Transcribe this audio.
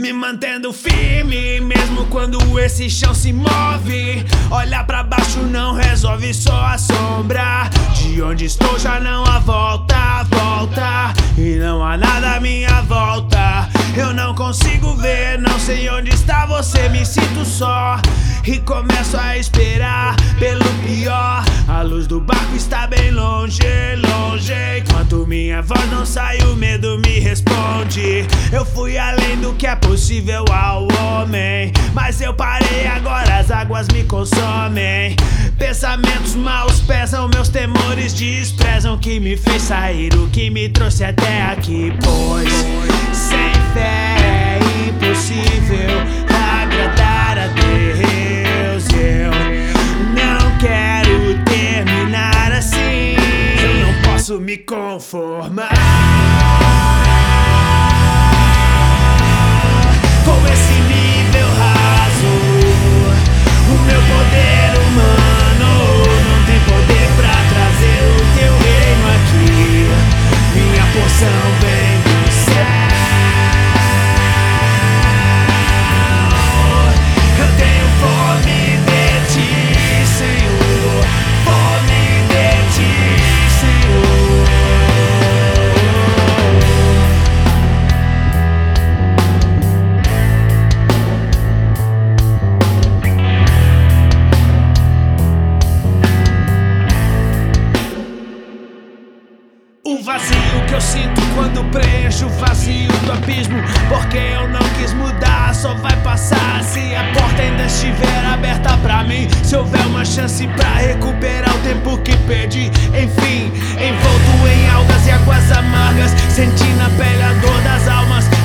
Me mantendo firme, mesmo quando esse chão se move. Olhar para baixo não resolve, só a sombra. De onde estou já não há volta, volta. E não há nada à minha volta. Eu não consigo ver, não sei onde está você, me sinto só. E começo a esperar pelo pior. A luz do barco está bem longe, longe. Minha voz não sai, o medo me responde. Eu fui além do que é possível ao homem. Mas eu parei, agora as águas me consomem. Pensamentos maus pesam, meus temores desprezam. Que me fez sair, o que me trouxe até aqui. Pois sem fé é impossível Com esse nível raso, o meu poder humano não tem poder pra trazer o teu reino aqui. Minha porção preencho o vazio do abismo Porque eu não quis mudar, só vai passar Se a porta ainda estiver aberta pra mim. Se houver uma chance pra recuperar o tempo que perdi Enfim, envolto em algas e águas amargas Senti na pele a dor das almas